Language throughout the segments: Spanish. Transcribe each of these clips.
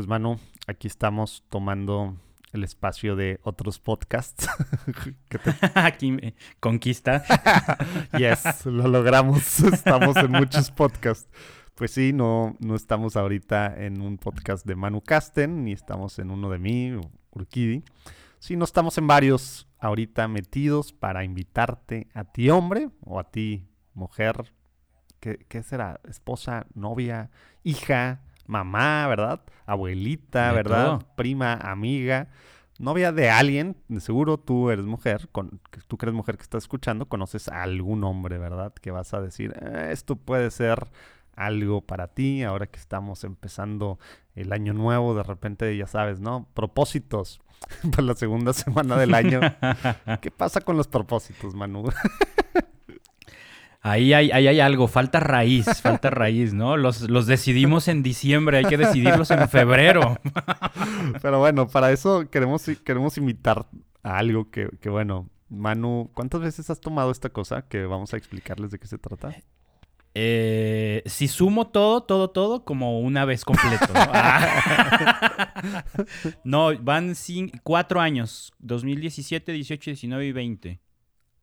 Pues Manu, aquí estamos tomando el espacio de otros podcasts. Aquí me conquista. yes, lo logramos. Estamos en muchos podcasts. Pues sí, no, no estamos ahorita en un podcast de Manu Casten, ni estamos en uno de mí, Urquidi. Sí, no estamos en varios ahorita metidos para invitarte a ti, hombre, o a ti, mujer. ¿Qué, qué será? ¿Esposa, novia, hija? Mamá, ¿verdad? Abuelita, ¿verdad? Prima, amiga, novia de alguien, de seguro tú eres mujer, con, tú que eres mujer que estás escuchando, conoces a algún hombre, ¿verdad? Que vas a decir, eh, esto puede ser algo para ti, ahora que estamos empezando el año nuevo, de repente ya sabes, ¿no? Propósitos para la segunda semana del año. ¿Qué pasa con los propósitos, Manu? Ahí hay, ahí hay algo, falta raíz, falta raíz, ¿no? Los, los decidimos en diciembre, hay que decidirlos en febrero. Pero bueno, para eso queremos, queremos invitar a algo que, que, bueno, Manu, ¿cuántas veces has tomado esta cosa que vamos a explicarles de qué se trata? Eh, si sumo todo, todo, todo, como una vez completo. No, no van cuatro años, 2017, 18, 19 y 20.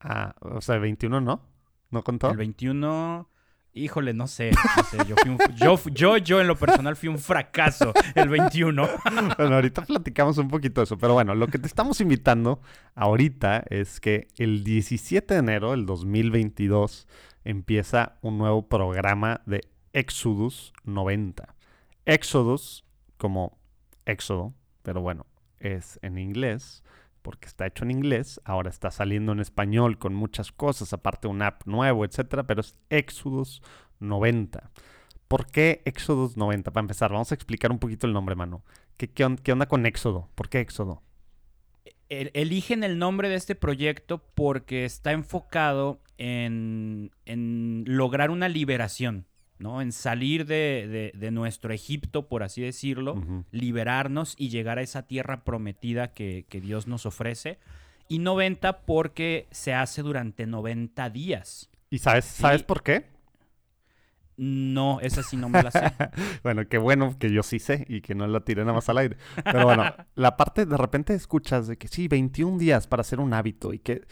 Ah, o sea, 21 no. ¿No contó? El 21, híjole, no sé. yo, yo, en lo personal fui un fracaso el 21. bueno, ahorita platicamos un poquito de eso, pero bueno, lo que te estamos invitando ahorita es que el 17 de enero del 2022 empieza un nuevo programa de Exodus 90. Exodus como éxodo, pero bueno, es en inglés porque está hecho en inglés, ahora está saliendo en español con muchas cosas, aparte un app nuevo, etcétera, pero es Exodus 90. ¿Por qué Exodus 90? Para empezar, vamos a explicar un poquito el nombre, mano. ¿Qué, onda con Éxodo? ¿Por qué Éxodo? Eligen el nombre de este proyecto porque está enfocado en, en lograr una liberación. ¿No? En salir de, nuestro Egipto, por así decirlo, liberarnos y llegar a esa tierra prometida que, Dios nos ofrece. Y 90 porque se hace durante 90 días. ¿Y sabes, sabes por qué? No, esa sí no me la sé. bueno, qué bueno que yo sí sé y que no la tiré nada más al aire. Pero bueno, la parte de repente escuchas de que sí, 21 días para hacer un hábito y que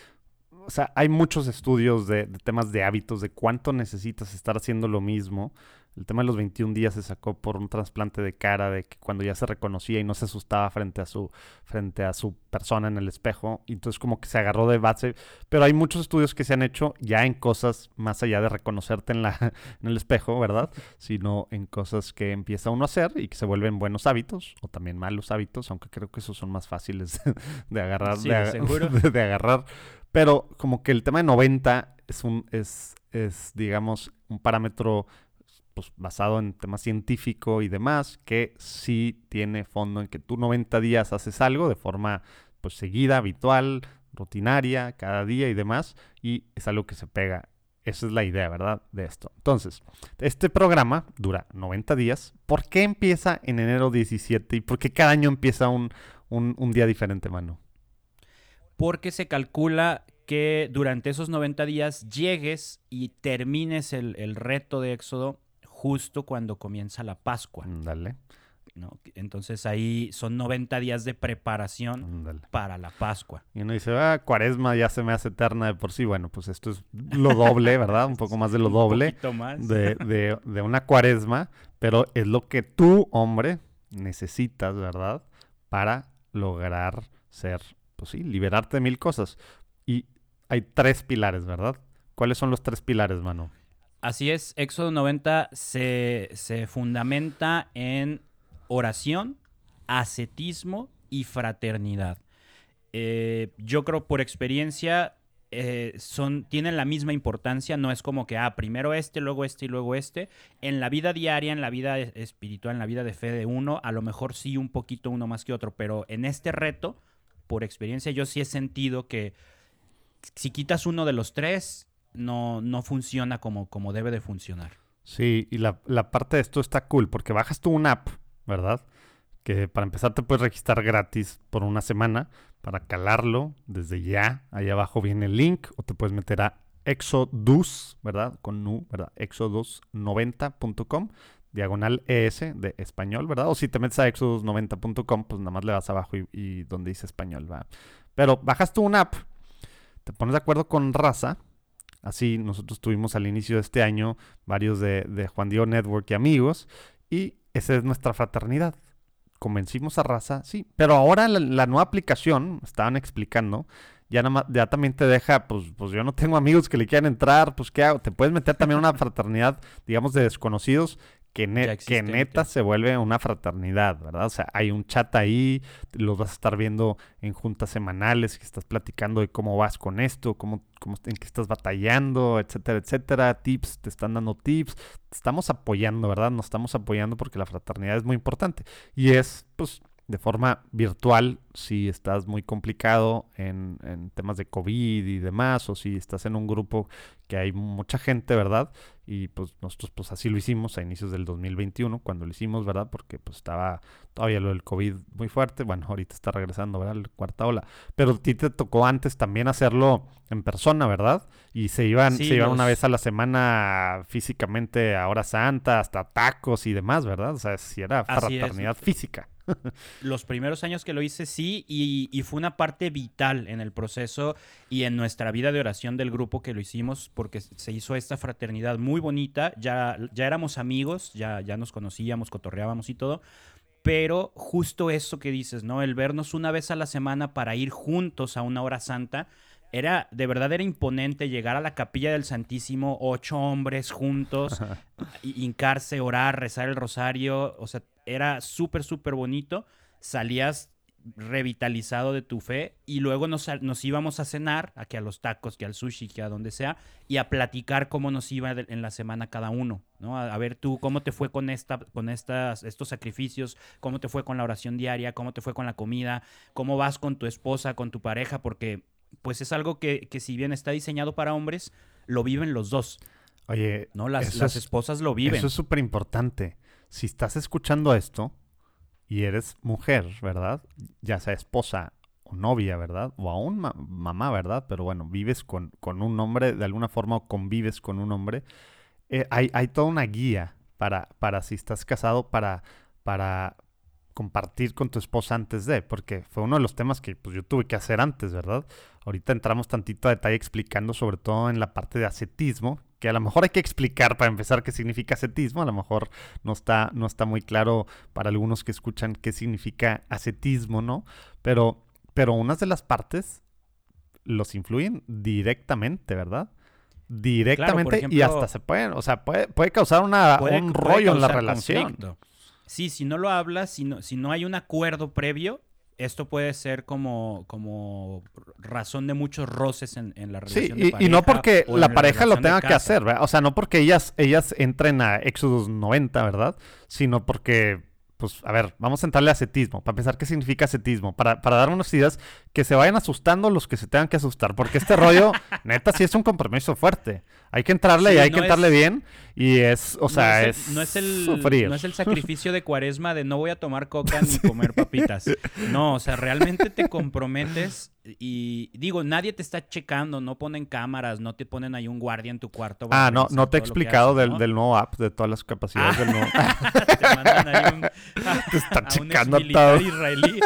o sea, hay muchos estudios de, temas de hábitos, de cuánto necesitas estar haciendo lo mismo. El tema de los 21 días se sacó por un trasplante de cara, de que cuando ya se reconocía y no se asustaba frente a su, frente a su persona en el espejo. Y entonces como que se agarró de base. Pero hay muchos estudios que se han hecho ya en cosas más allá de reconocerte en, la, en el espejo, ¿verdad? Sino en cosas que empieza uno a hacer y que se vuelven buenos hábitos o también malos hábitos, aunque creo que esos son más fáciles de agarrar. Sí, de, seguro. de agarrar. Pero como que el tema de 90 es un, es, es digamos, un parámetro pues, basado en temas científico y demás, que sí tiene fondo en que tú 90 días haces algo de forma pues seguida, habitual, rutinaria, cada día y demás, y es algo que se pega. Esa es la idea, ¿verdad? De esto. Entonces, este programa dura 90 días. ¿Por qué empieza en enero 17 y por qué cada año empieza un, un, un día diferente, mano? porque se calcula que durante esos 90 días llegues y termines el, reto de Éxodo justo cuando comienza la Pascua. Dale. ¿no? Entonces ahí son 90 días de preparación para la Pascua. Y uno dice, ah, cuaresma ya se me hace eterna de por sí. Bueno, pues esto es lo doble, ¿verdad? Un poco más de lo doble. más. De, de, de una cuaresma, pero es lo que tú, hombre, necesitas, ¿verdad? Para lograr ser pues sí, liberarte de mil cosas. Y hay tres pilares, ¿verdad? ¿Cuáles son los tres pilares, mano? Así es, Éxodo 90 se, fundamenta en oración, ascetismo y fraternidad. Eh, yo creo por experiencia eh, son, tienen la misma importancia, no es como que, ah, primero este, luego este y luego este. En la vida diaria, en la vida espiritual, en la vida de fe de uno, a lo mejor sí un poquito uno más que otro, pero en este reto por experiencia, yo sí he sentido que si quitas uno de los tres, no, no funciona como, como debe de funcionar. Sí, y la, parte de esto está cool, porque bajas tú una app, ¿verdad? Que para empezar te puedes registrar gratis por una semana para calarlo desde ya. Ahí abajo viene el link o te puedes meter a Exodus, ¿verdad? Con nu, ¿verdad? Exodus90.com diagonal ES de español, ¿verdad? O si te metes a exodus90.com, pues nada más le vas abajo y, donde dice español, ¿va? Pero bajas tú una app, te pones de acuerdo con Raza. Así nosotros tuvimos al inicio de este año varios de, Juan Diego Network y amigos. Y esa es nuestra fraternidad. Convencimos a Raza, sí. Pero ahora la, nueva aplicación, estaban explicando, ya, nada ya también te deja, pues, pues yo no tengo amigos que le quieran entrar, pues ¿qué hago? Te puedes meter también una fraternidad, digamos, de desconocidos que, que neta se vuelve una fraternidad, ¿verdad? O sea, hay un chat ahí, los vas a estar viendo en juntas semanales, que estás platicando de cómo vas con esto, cómo, cómo, en qué estás batallando, etcétera, etcétera. Tips, te están dando tips. Te estamos apoyando, ¿verdad? Nos estamos apoyando porque la fraternidad es muy importante. Y es, pues, de forma virtual si estás muy complicado en, en, temas de COVID y demás, o si estás en un grupo que hay mucha gente, ¿verdad? Y pues nosotros pues así lo hicimos a inicios del 2021, cuando lo hicimos, ¿verdad? Porque pues estaba todavía lo del COVID muy fuerte, bueno, ahorita está regresando, ¿verdad? La cuarta ola, pero a ti te tocó antes también hacerlo en persona, ¿verdad? Y se iban, se iban una vez a la semana físicamente a hora santa, hasta tacos y demás, ¿verdad? O sea, si era fraternidad física. Los primeros años que lo hice, sí, y, fue una parte vital en el proceso y en nuestra vida de oración del grupo que lo hicimos, porque se hizo esta fraternidad muy bonita. Ya, ya éramos amigos, ya, ya nos conocíamos, cotorreábamos y todo. Pero justo eso que dices, ¿no? El vernos una vez a la semana para ir juntos a una hora santa. Era, de verdad era imponente llegar a la capilla del Santísimo, ocho hombres juntos, hincarse, orar, rezar el rosario. O sea, era súper, súper bonito. Salías revitalizado de tu fe y luego nos, nos, íbamos a cenar, aquí a los tacos, que al sushi, que a donde sea, y a platicar cómo nos iba en la semana cada uno, ¿no? A, ver tú cómo te fue con, esta, con estas, estos sacrificios, cómo te fue con la oración diaria, cómo te fue con la comida, cómo vas con tu esposa, con tu pareja, porque pues es algo que, que si bien está diseñado para hombres, lo viven los dos. Oye, ¿no? Las, las esposas lo viven. Eso es súper importante si estás escuchando esto y eres mujer, ¿verdad? Ya sea esposa o novia, ¿verdad? O aún mamá, ¿verdad? Pero bueno, vives con, con, un hombre, de alguna forma convives con un hombre. Eh, hay, hay, toda una guía para, para si estás casado, para, para compartir con tu esposa antes de, porque fue uno de los temas que pues, yo tuve que hacer antes, ¿verdad? Ahorita entramos tantito a detalle explicando sobre todo en la parte de ascetismo, que a lo mejor hay que explicar para empezar qué significa ascetismo, a lo mejor no está, no está muy claro para algunos que escuchan qué significa ascetismo, ¿no? Pero, pero unas de las partes los influyen directamente, ¿verdad? Directamente y hasta se pueden, o sea, puede, puede causar una, un rollo en la relación. Sí, si no lo hablas, si no, si no hay un acuerdo previo, esto puede ser como, como razón de muchos roces en, la relación. Sí, y, y, no porque la, pareja lo tenga que hacer, ¿verdad? O sea, no porque ellas, ellas entren a Exodus 90, ¿verdad? Sino porque pues, a ver, vamos a entrarle a ascetismo, para pensar qué significa ascetismo, para, para dar unas ideas que se vayan asustando los que se tengan que asustar, porque este rollo, neta, sí es un compromiso fuerte. Hay que entrarle y hay que entrarle bien, y es, o sea, es, no es el, No es el sacrificio de cuaresma de no voy a tomar coca ni comer papitas. No, o sea, realmente te comprometes y digo, nadie te está checando, no ponen cámaras, no te ponen ahí un guardia en tu cuarto. Ah, no, no te he explicado del, del, nuevo app, de todas las capacidades del nuevo. te mandan ahí un, te están checando todo. israelí.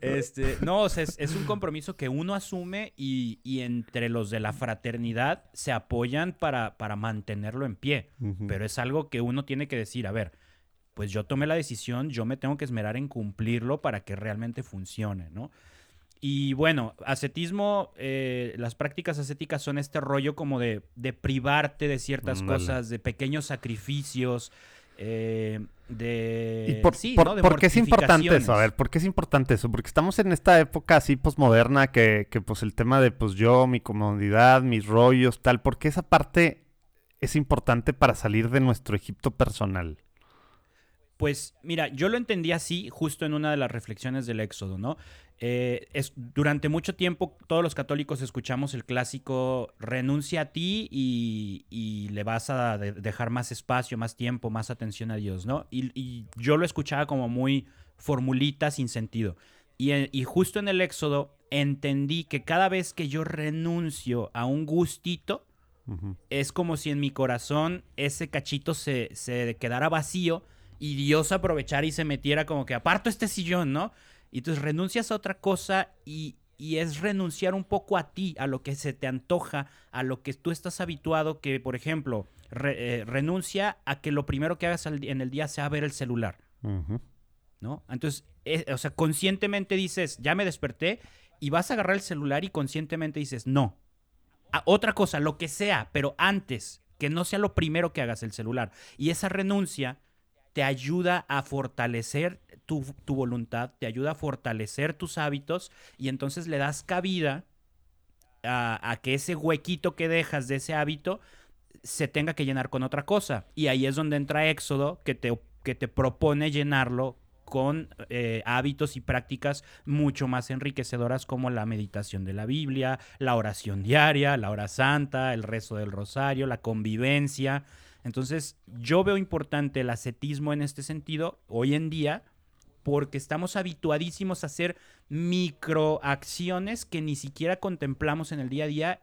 Este, no, o sea, es, un compromiso que uno asume y, y, entre los de la fraternidad se apoyan para, para mantenerlo en pie. Pero es algo que uno tiene que decir, a ver, pues yo tomé la decisión, yo me tengo que esmerar en cumplirlo para que realmente funcione, ¿no? Y bueno, ascetismo, eh, las prácticas ascéticas son este rollo como de, privarte de ciertas cosas, de pequeños sacrificios, eh, de... por, sí, ¿por qué es importante eso? A ver, ¿por qué es importante eso? Porque estamos en esta época así posmoderna que, que pues el tema de pues yo, mi comodidad, mis rollos, tal, porque esa parte es importante para salir de nuestro Egipto personal. Pues mira, yo lo entendí así justo en una de las reflexiones del Éxodo, ¿no? Eh, es, durante mucho tiempo todos los católicos escuchamos el clásico renuncia a ti y, le vas a dejar más espacio, más tiempo, más atención a Dios, ¿no? Y, yo lo escuchaba como muy formulita sin sentido. Y, y justo en el Éxodo entendí que cada vez que yo renuncio a un gustito, es como si en mi corazón ese cachito se, se quedara vacío y Dios aprovechara y se metiera como que aparto este sillón, ¿no? Y entonces renuncias a otra cosa y, y es renunciar un poco a ti, a lo que se te antoja, a lo que tú estás habituado, que por ejemplo, re- eh, renuncia a que lo primero que hagas al en el día sea ver el celular. ¿no? Entonces, eh, o sea, conscientemente dices, ya me desperté y vas a agarrar el celular y conscientemente dices, no. A- otra cosa, lo que sea, pero antes, que no sea lo primero que hagas el celular. Y esa renuncia te ayuda a fortalecer tu, voluntad, te ayuda a fortalecer tus hábitos y entonces le das cabida a, a que ese huequito que dejas de ese hábito se tenga que llenar con otra cosa. Y ahí es donde entra Éxodo, que te, que te propone llenarlo con eh, hábitos y prácticas mucho más enriquecedoras como la meditación de la Biblia, la oración diaria, la hora santa, el rezo del rosario, la convivencia. Entonces, yo veo importante el ascetismo en este sentido hoy en día porque estamos habituadísimos a hacer microacciones que ni siquiera contemplamos en el día a día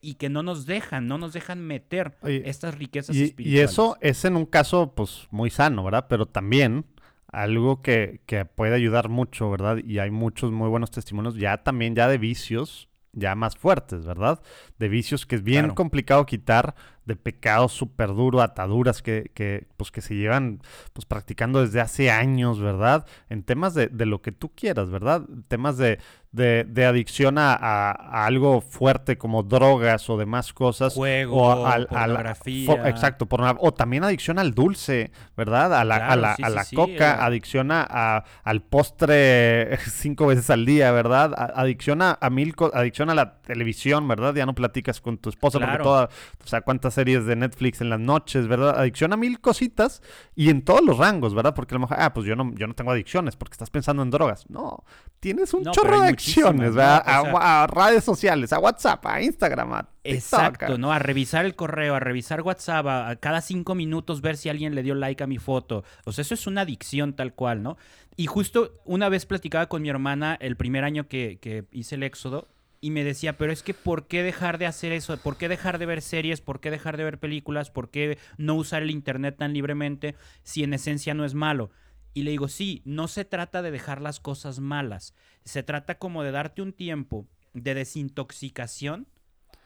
y que no nos dejan, no nos dejan meter Oye, estas riquezas Y, y espirituales. eso es en un caso, pues, muy sano, ¿verdad? Pero también algo que, que puede ayudar mucho, ¿verdad? Y hay muchos muy buenos testimonios ya también ya de vicios ya más fuertes, ¿verdad? De vicios que es bien Claro. complicado quitar, de pecados súper duro, ataduras que, que, pues, que se llevan pues, practicando desde hace años, ¿verdad? En temas de, de lo que tú quieras, ¿verdad? Temas de, de, de adicción a, a- a algo fuerte como drogas o demás cosas. Juego, o pornografía. exacto, porno- o también adicción al dulce, ¿verdad? A la, a la, sí, la sí, coca, eh. adicción a, al postre cinco veces al día, ¿verdad? Adicción a, a mil adicción a la televisión, ¿verdad? Ya no platicas con tu esposa Claro. porque toda, o sea, cuántas series de Netflix en las noches, ¿verdad? Adicción a mil cositas y en todos los rangos, ¿verdad? Porque a lo mejor, ah, pues yo no, yo no tengo adicciones porque estás pensando en drogas. No, tienes un No, chorro de adicciones, ¿no? ¿verdad? O a, sea- wa- a redes sociales, a WhatsApp, a Instagram, a TikTok, Exacto, a- ¿no? A revisar el correo, a revisar WhatsApp, a, a cada cinco minutos ver si alguien le dio like a mi foto. O sea, eso es una adicción tal cual, ¿no? Y justo una vez platicaba con mi hermana el primer año que, que hice el éxodo y me decía, pero es que ¿por qué dejar de hacer eso? ¿Por qué dejar de ver series? ¿Por qué dejar de ver películas? ¿Por qué no usar el internet tan libremente si en esencia no es malo? Y le digo, sí, no se trata de dejar las cosas malas, se trata como de darte un tiempo de desintoxicación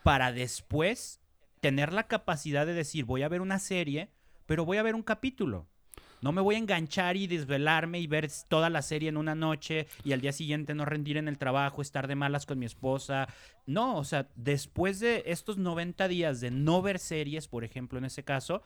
para después tener la capacidad de decir, voy a ver una serie, pero voy a ver un capítulo. No me voy a enganchar y desvelarme y ver toda la serie en una noche y al día siguiente no rendir en el trabajo, estar de malas con mi esposa. No, o sea, después de estos 90 días de no ver series, por ejemplo, en ese caso,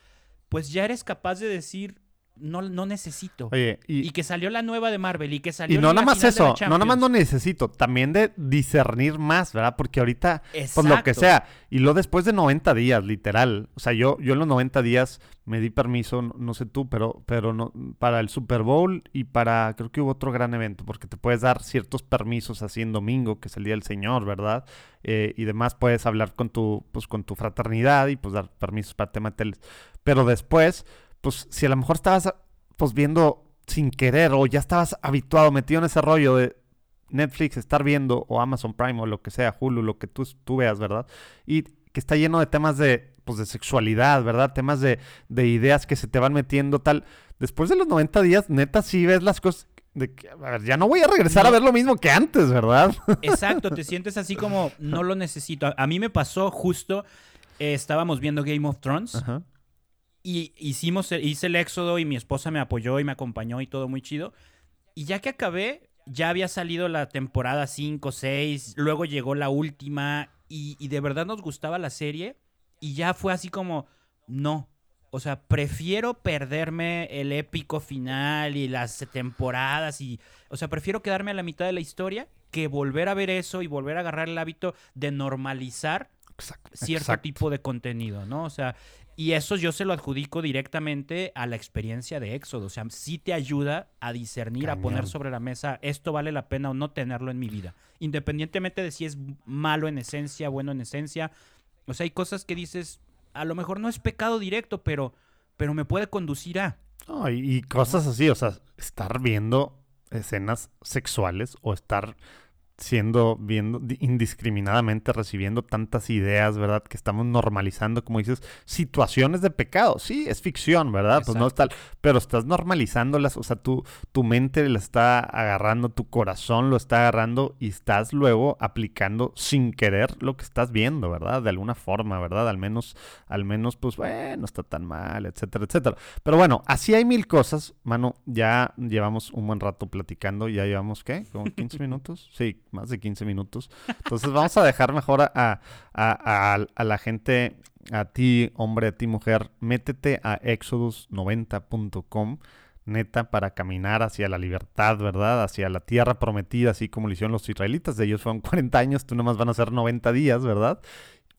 pues ya eres capaz de decir, no, no necesito. Oye, y, Y que salió la nueva de Marvel y que salió y no la nada más eso, no nada más no necesito, también de discernir más, ¿verdad? Porque ahorita, pues lo que Exacto. sea, y lo después de 90 días, literal, o sea, yo, yo en los 90 días me di permiso, no, no sé tú, pero, pero no, para el Super Bowl y para, creo que hubo otro gran evento, porque te puedes dar ciertos permisos así en domingo, que es el Día del Señor, ¿verdad? Eh, y demás puedes hablar con tu, pues con tu fraternidad y pues dar permisos para tema de teles. Pero después, pues si a lo mejor estabas pues viendo sin querer o ya estabas habituado, metido en ese rollo de Netflix, estar viendo o Amazon Prime o lo que sea, Hulu, lo que tú, tú veas, ¿verdad? Y que está lleno de temas de, pues, de sexualidad, ¿verdad? Temas de, de ideas que se te van metiendo, tal. Después de los 90 días, neta, sí ves las cosas de que, a ver, ya no voy a regresar No. a ver lo mismo que antes, ¿verdad? Exacto, te sientes así como no lo necesito. A, a mí me pasó justo, eh, estábamos viendo Game of Thrones Ajá. Y hicimos, el- hice el éxodo y mi esposa me apoyó y me acompañó y todo muy chido. Y ya que acabé, ya había salido la temporada 5, 6, luego llegó la última y, y de verdad nos gustaba la serie y ya fue así como, no. O sea, prefiero perderme el épico final y las temporadas y, o sea, prefiero quedarme a la mitad de la historia que volver a ver eso y volver a agarrar el hábito de normalizar Exacto. cierto exacto. tipo de contenido, ¿no? O sea, y eso yo se lo adjudico directamente a la experiencia de Éxodo. O sea, sí te ayuda a discernir, a poner sobre la mesa esto vale la pena o no tenerlo en mi vida. Independientemente de si es malo en esencia, bueno en esencia. O sea, hay cosas que dices, a lo mejor no es pecado directo, pero, pero me puede conducir a. No, y, y cosas así, o sea, estar viendo escenas sexuales o estar siendo, viendo di- indiscriminadamente, recibiendo tantas ideas, ¿verdad? Que estamos normalizando, como dices, situaciones de pecado. Sí, es ficción, ¿verdad? Pues no está, pero estás normalizándolas, o sea, tu, tu mente la está agarrando, tu corazón lo está agarrando y estás luego aplicando sin querer lo que estás viendo, ¿verdad? De alguna forma, ¿verdad? Al menos, al menos, pues, bueno, está tan mal, etcétera, etcétera. Pero bueno, así hay mil cosas, mano, ya llevamos un buen rato platicando, ya llevamos, ¿qué? ¿Como 15 minutos? Sí, más de 15 minutos. Entonces vamos a dejar mejor a, a, a, la gente, a ti, hombre, a ti, mujer, métete a exodus90.com neta para caminar hacia la libertad, ¿verdad? Hacia la tierra prometida, así como lo hicieron los israelitas. De ellos fueron 40 años, tú nomás van a ser 90 días, ¿verdad?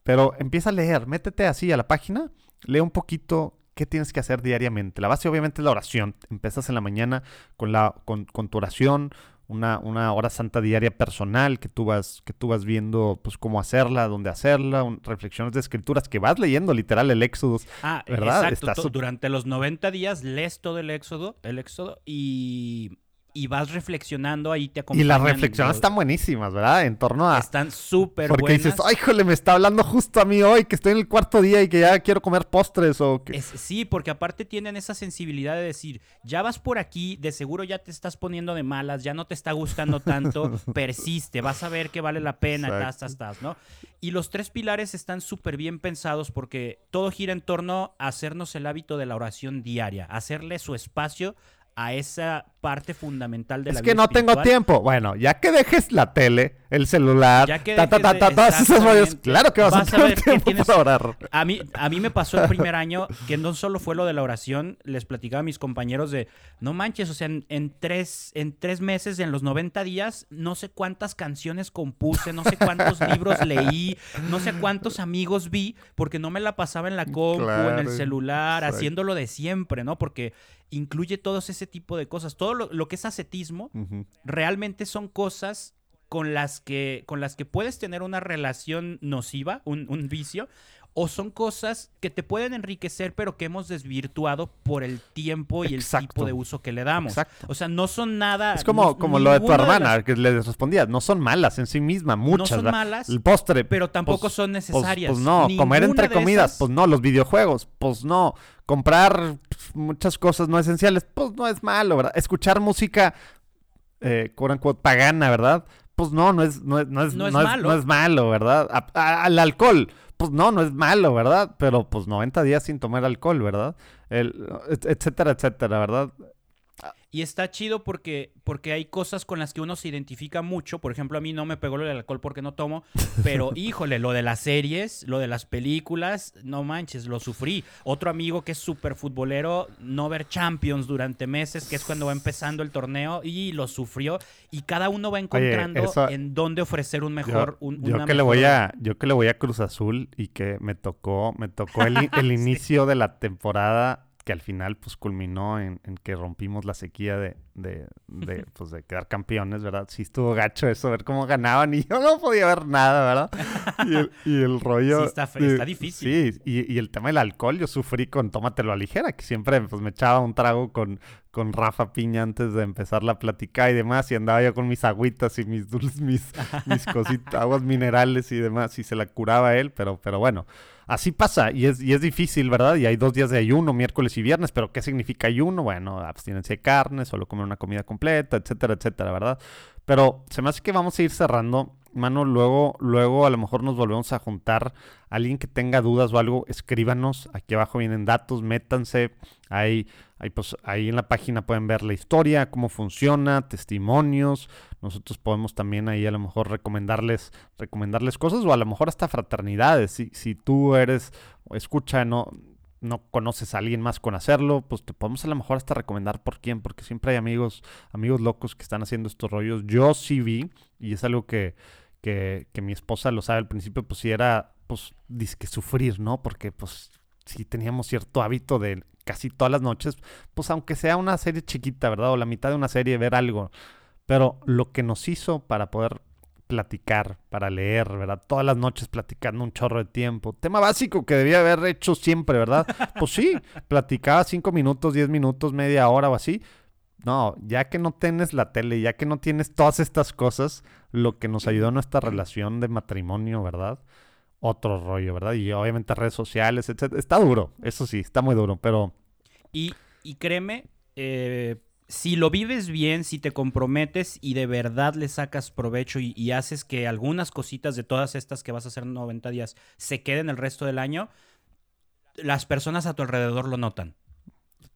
Pero empieza a leer, métete así a la página, lee un poquito qué tienes que hacer diariamente. La base obviamente es la oración. Empiezas en la mañana con, la, con tu oración, una, una, hora santa diaria personal que tú vas, que tú vas viendo pues cómo hacerla, dónde hacerla, un, reflexiones de escrituras que vas leyendo literal el Éxodo. Ah, ¿verdad? Exacto. Durante los 90 días lees todo el Éxodo, el Éxodo y y vas reflexionando, ahí te acompañan. Y las reflexiones están buenísimas, ¿verdad? En torno a... Están súper buenas. Porque dices, ay, jole, me está hablando justo a mí hoy, que estoy en el cuarto día y que ya quiero comer postres o que... Es, sí, porque aparte tienen esa sensibilidad de decir, ya vas por aquí, de seguro ya te estás poniendo de malas, ya no te está gustando tanto, persiste, vas a ver que vale la pena, estás, estás, estás, ¿no? Y los tres pilares están súper bien pensados porque todo gira en torno a hacernos el hábito de la oración diaria, hacerle su espacio a esa parte fundamental de es la vida. Es que no espiritual. tengo tiempo. Bueno, ya que dejes la tele, el celular, ya que ta, ta, todas esas rollos, claro que vas, vas a tener ver que tiempo tienes... para orar. A mí, a mí me pasó el primer año que no solo fue lo de la oración, les platicaba a mis compañeros de, no manches, o sea, en, en, tres, en tres meses, en los 90 días, no sé cuántas canciones compuse, no sé cuántos libros leí, no sé cuántos amigos vi, porque no me la pasaba en la compu, Claro, en el celular, exacto. haciéndolo de siempre, ¿no? Porque incluye todos ese tipo de cosas. Todo lo, lo que es ascetismo realmente son cosas con las que, con las que puedes tener una relación nociva, un, un vicio, o son cosas que te pueden enriquecer, pero que hemos desvirtuado por el tiempo y el tipo de uso que le damos. Exacto. O sea, no son nada. Es como, no- como lo de tu hermana, las- que le respondías. No son malas en sí misma, muchas. son ¿verdad? malas, El postre. pero tampoco pues- son pues- necesarias. Pues, no, comer entre comidas, esas- pues no, los videojuegos, pues no, comprar pues, muchas cosas no esenciales, pues no es malo, ¿verdad? Escuchar música, eh, quote pagana, ¿verdad? Pues no, no es, no es, no es, No es no es- malo. no es malo, ¿verdad? A- a- al alcohol, pues no, no es malo, ¿verdad? Pero pues 90 días sin tomar alcohol, ¿verdad? El, et- etcétera, etcétera, ¿verdad? Y está chido porque, porque hay cosas con las que uno se identifica mucho. Por ejemplo, a mí no me pegó lo del alcohol porque no tomo. Pero, híjole, lo de las series, lo de las películas, no manches, lo sufrí. Otro amigo que es súper futbolero, no ver Champions durante meses, que es cuando va empezando el torneo, y lo sufrió. Y cada uno va encontrando eso- en dónde ofrecer un mejor... yo, un- yo una que le mejor- voy a yo que le voy a Cruz Azul y que me tocó me tocó el inicio de la temporada que al final pues culminó en, en que rompimos la sequía de, de, de, pues, de quedar campeones, ¿verdad? Sí estuvo gacho eso, ver cómo ganaban y yo no podía ver nada, ¿verdad? Y el, y el rollo... Sí, está está difícil. Sí, y, y el tema del alcohol, yo sufrí con tómatelo a ligera, que siempre pues me echaba un trago con, con Rafa Piña antes de empezar la plática y demás, y andaba yo con mis agüitas y mis dulces, mis, mis cositas, aguas minerales y demás, y se la curaba él, pero, pero bueno, así pasa, y es, y es difícil, ¿verdad? Y hay dos días de ayuno, miércoles y viernes, pero ¿qué significa ayuno? Bueno, abstinencia de carne, solo comer una comida completa, etcétera, etcétera, ¿verdad? Pero se me hace que vamos a ir cerrando. Mano, luego, luego a lo mejor nos volvemos a juntar. Alguien que tenga dudas o algo, escríbanos. Aquí abajo vienen datos, métanse. Ahí, ahí, pues, ahí en la página pueden ver la historia, cómo funciona, testimonios. Nosotros podemos también ahí a lo mejor recomendarles, recomendarles cosas o a lo mejor hasta fraternidades. Si, si tú eres, escucha, no, no conoces a alguien más con hacerlo, pues te podemos a lo mejor hasta recomendar por quién, porque siempre hay amigos, amigos locos que están haciendo estos rollos. Yo sí vi, y es algo que, que, que mi esposa lo sabe al principio, pues sí era, pues, disque sufrir, ¿no? Porque, pues, sí teníamos cierto hábito de casi todas las noches, pues aunque sea una serie chiquita, ¿verdad? O la mitad de una serie, ver algo. Pero lo que nos hizo para poder platicar, para leer, ¿verdad? Todas las noches platicando un chorro de tiempo. Tema básico que debía haber hecho siempre, ¿verdad? Pues sí, platicaba cinco minutos, diez minutos, media hora o así. no, ya que no tienes la tele, ya que no tienes todas estas cosas, lo que nos ayudó a nuestra relación de matrimonio, ¿verdad? Otro rollo, ¿verdad? Y obviamente redes sociales, etc. Está duro, eso sí, está muy duro, pero... Y, y créeme, eh, si lo vives bien, si te comprometes y de verdad le sacas provecho y, haces que algunas cositas de todas estas que vas a hacer en 90 días se queden el resto del año, las personas a tu alrededor lo notan.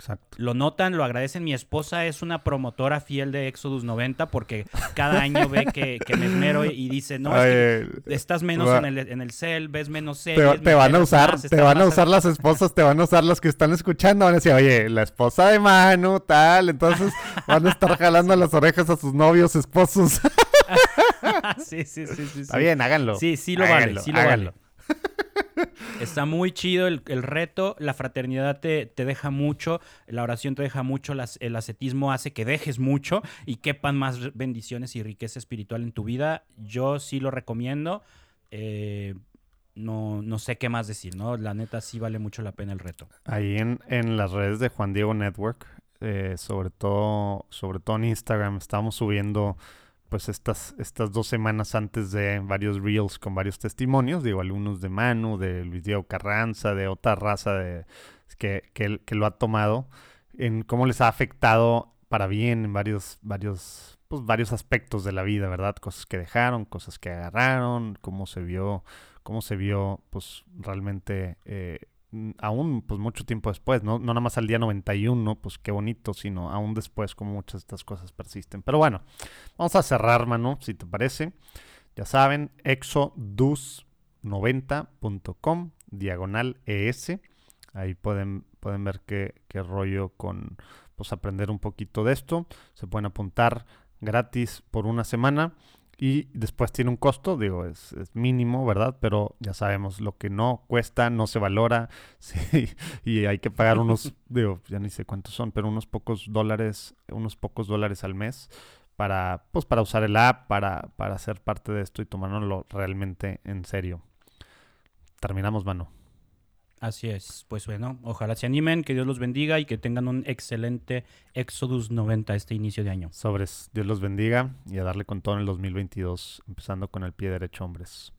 Exacto. Lo notan, lo agradecen. Mi esposa es una promotora fiel de Exodus 90 porque cada año ve que, que me esmero y dice, no, es que estás menos en el, en el cel, ves menos series. Te, te van a usar, más, te van a usar las esposas, te van a usar las que están escuchando. Van a decir, oye, la esposa de Manu, tal. Entonces van a estar jalando las orejas a sus novios, esposos. sí, sí, sí, sí. Está bien, háganlo. Sí, sí lo háganlo, vale, sí lo háganlo. vale. Está muy chido el, reto, la fraternidad te, te, deja mucho, la oración te deja mucho, el ascetismo hace que dejes mucho y quepan más bendiciones y riqueza espiritual en tu vida. Yo sí lo recomiendo. Eh, no, no sé qué más decir, ¿no? La neta sí vale mucho la pena el reto. Ahí en, en las redes de Juan Diego Network, eh, sobre, todo, sobre todo en Instagram, estamos subiendo pues estas, estas dos semanas antes de varios reels con varios testimonios, digo, algunos de Manu, de Luis Diego Carranza, de otra raza de, que, que, que, lo ha tomado, en cómo les ha afectado para bien en varios, varios, pues, varios aspectos de la vida, ¿verdad? Cosas que dejaron, cosas que agarraron, cómo se vio, cómo se vio, pues realmente eh, aún pues mucho tiempo después, ¿no? no nada más al día 91, pues qué bonito, sino aún después como muchas de estas cosas persisten. Pero bueno, vamos a cerrar, mano, si te parece. Ya saben, exodus90.com, diagonal ES. Ahí pueden, pueden ver qué, qué rollo con pues aprender un poquito de esto. Se pueden apuntar gratis por una semana y después tiene un costo, digo, es, es, mínimo, ¿verdad? Pero ya sabemos, lo que no cuesta no se valora sí, y hay que pagar unos, digo, ya ni sé cuántos son, pero unos pocos dólares, unos pocos dólares al mes para, pues, para usar el app, para, para ser parte de esto y tomárnoslo realmente en serio. Terminamos, mano. Así es, pues bueno, ojalá se animen, que Dios los bendiga y que tengan un excelente Exodus 90 este inicio de año. Sobres, Dios los bendiga y a darle con todo en el 2022, empezando con el pie derecho, hombres.